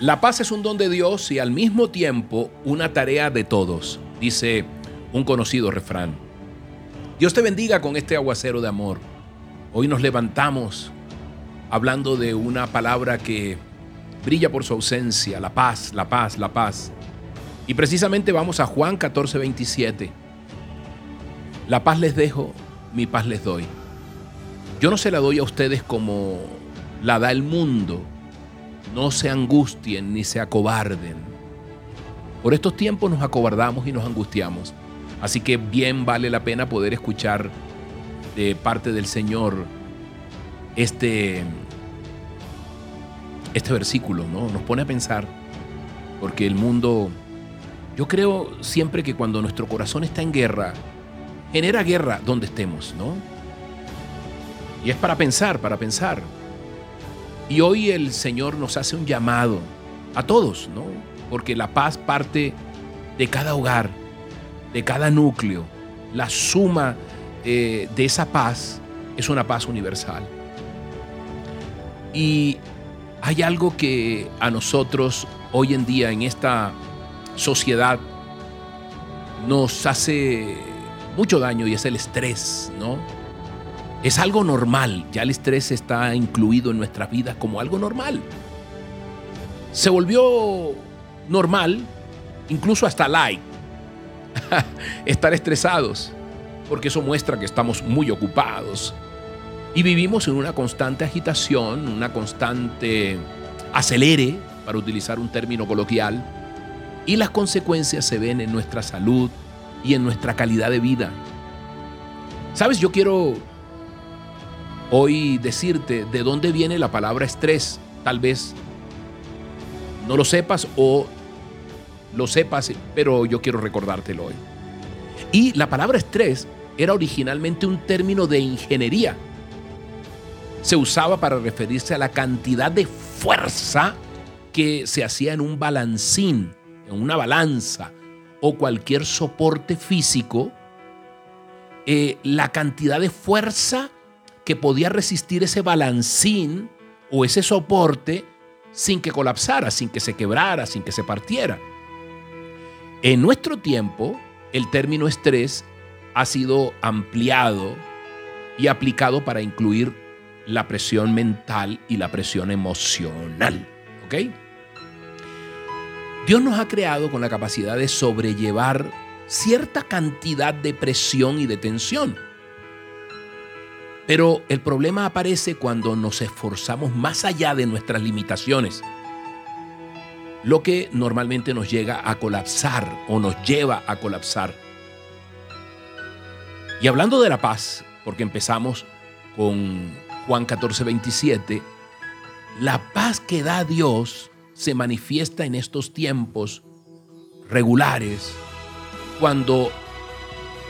La paz es un don de Dios y al mismo tiempo una tarea de todos, dice un conocido refrán. Dios te bendiga con este aguacero de amor. Hoy nos levantamos hablando de una palabra que brilla por su ausencia, la paz, la paz, la paz. Y precisamente vamos a Juan 14, 27. La paz les dejo, mi paz les doy. Yo no se la doy a ustedes como la da el mundo no se angustien ni se acobarden. Por estos tiempos nos acobardamos y nos angustiamos. Así que bien vale la pena poder escuchar de parte del Señor este, este versículo, ¿no? Nos pone a pensar, porque el mundo, yo creo siempre que cuando nuestro corazón está en guerra, genera guerra donde estemos, ¿no? Y es para pensar, para pensar. Y hoy el Señor nos hace un llamado a todos, ¿no? Porque la paz parte de cada hogar, de cada núcleo. La suma eh, de esa paz es una paz universal. Y hay algo que a nosotros hoy en día en esta sociedad nos hace mucho daño y es el estrés, ¿no? Es algo normal, ya el estrés está incluido en nuestras vidas como algo normal. Se volvió normal, incluso hasta like, estar estresados, porque eso muestra que estamos muy ocupados y vivimos en una constante agitación, una constante acelere, para utilizar un término coloquial, y las consecuencias se ven en nuestra salud y en nuestra calidad de vida. Sabes, yo quiero hoy decirte de dónde viene la palabra estrés. Tal vez no lo sepas o lo sepas, pero yo quiero recordártelo hoy. Y la palabra estrés era originalmente un término de ingeniería. Se usaba para referirse a la cantidad de fuerza que se hacía en un balancín, en una balanza o cualquier soporte físico, eh, la cantidad de fuerza que podía resistir ese balancín o ese soporte sin que colapsara, sin que se quebrara, sin que se partiera. En nuestro tiempo, el término estrés ha sido ampliado y aplicado para incluir la presión mental y la presión emocional. ¿Ok? Dios nos ha creado con la capacidad de sobrellevar cierta cantidad de presión y de tensión. Pero el problema aparece cuando nos esforzamos más allá de nuestras limitaciones, lo que normalmente nos llega a colapsar o nos lleva a colapsar. Y hablando de la paz, porque empezamos con Juan 14, 27, la paz que da Dios se manifiesta en estos tiempos regulares, cuando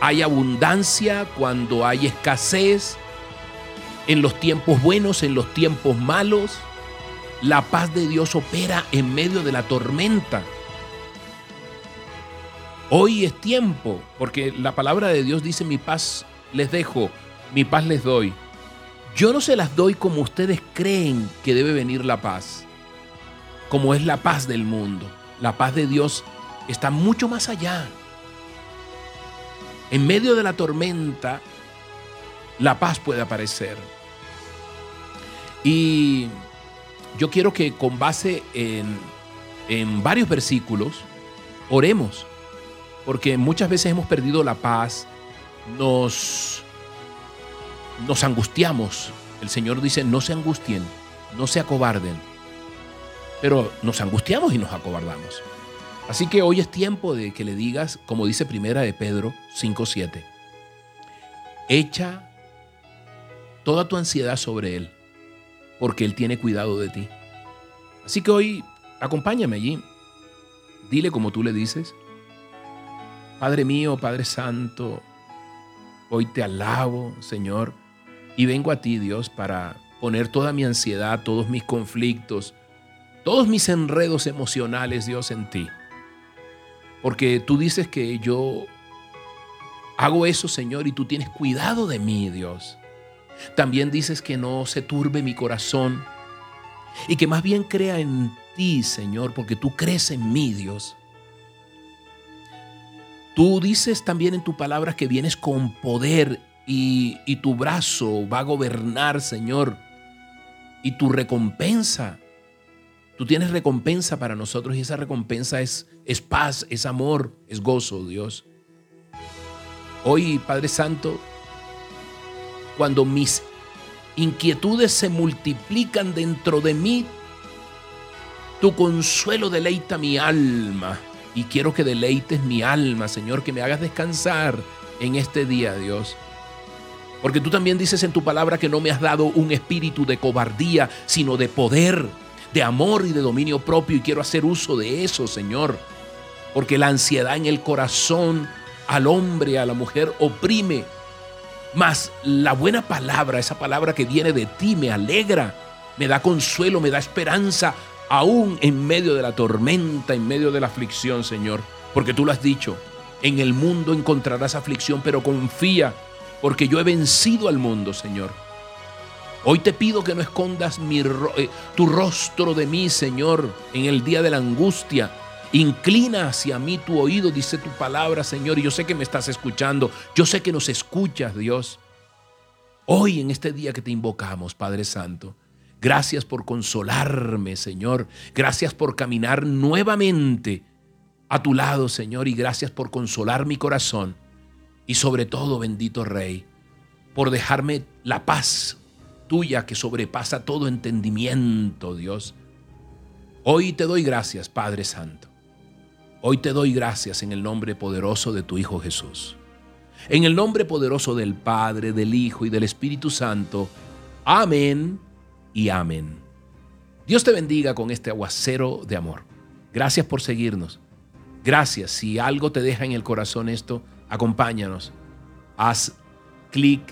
hay abundancia, cuando hay escasez, en los tiempos buenos, en los tiempos malos. La paz de Dios opera en medio de la tormenta. Hoy es tiempo, porque la palabra de Dios dice, mi paz les dejo, mi paz les doy. Yo no se las doy como ustedes creen que debe venir la paz, como es la paz del mundo. La paz de Dios está mucho más allá. En medio de la tormenta, la paz puede aparecer. Y yo quiero que con base en, varios versículos, oremos, porque muchas veces hemos perdido la paz, nos, nos angustiamos. El Señor dice, no se angustien, no se acobarden, pero nos angustiamos y nos acobardamos. Así que hoy es tiempo de que le digas, como dice primera de Pedro 5.7, echa toda tu ansiedad sobre Él porque Él tiene cuidado de ti. Así que hoy acompáñame allí. Dile como tú le dices. Padre mío, Padre Santo, hoy te alabo, Señor, y vengo a ti, Dios, para poner toda mi ansiedad, todos mis conflictos, todos mis enredos emocionales, Dios, en ti. Porque tú dices que yo hago eso, Señor, y tú tienes cuidado de mí, Dios. También dices que no se turbe mi corazón y que más bien crea en ti, Señor, porque tú crees en mí, Dios. Tú dices también en tu palabra que vienes con poder y, y tu brazo va a gobernar, Señor, y tu recompensa. Tú tienes recompensa para nosotros y esa recompensa es, es paz, es amor, es gozo, Dios. Hoy, Padre Santo, cuando mis inquietudes se multiplican dentro de mí, tu consuelo deleita mi alma. Y quiero que deleites mi alma, Señor, que me hagas descansar en este día, Dios. Porque tú también dices en tu palabra que no me has dado un espíritu de cobardía, sino de poder, de amor y de dominio propio. Y quiero hacer uso de eso, Señor. Porque la ansiedad en el corazón al hombre, a la mujer, oprime. Mas la buena palabra, esa palabra que viene de ti, me alegra, me da consuelo, me da esperanza, aún en medio de la tormenta, en medio de la aflicción, Señor. Porque tú lo has dicho, en el mundo encontrarás aflicción, pero confía, porque yo he vencido al mundo, Señor. Hoy te pido que no escondas mi, eh, tu rostro de mí, Señor, en el día de la angustia, Inclina hacia mí tu oído, dice tu palabra, Señor, y yo sé que me estás escuchando, yo sé que nos escuchas, Dios. Hoy en este día que te invocamos, Padre Santo, gracias por consolarme, Señor. Gracias por caminar nuevamente a tu lado, Señor, y gracias por consolar mi corazón. Y sobre todo, bendito Rey, por dejarme la paz tuya que sobrepasa todo entendimiento, Dios. Hoy te doy gracias, Padre Santo. Hoy te doy gracias en el nombre poderoso de tu Hijo Jesús. En el nombre poderoso del Padre, del Hijo y del Espíritu Santo. Amén y amén. Dios te bendiga con este aguacero de amor. Gracias por seguirnos. Gracias. Si algo te deja en el corazón esto, acompáñanos. Haz clic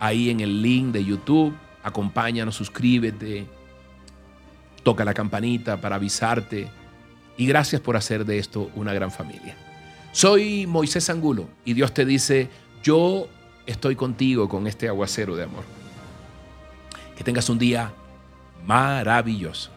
ahí en el link de YouTube. Acompáñanos, suscríbete. Toca la campanita para avisarte y gracias por hacer de esto una gran familia. Soy Moisés Angulo y Dios te dice, yo estoy contigo con este aguacero de amor. Que tengas un día maravilloso.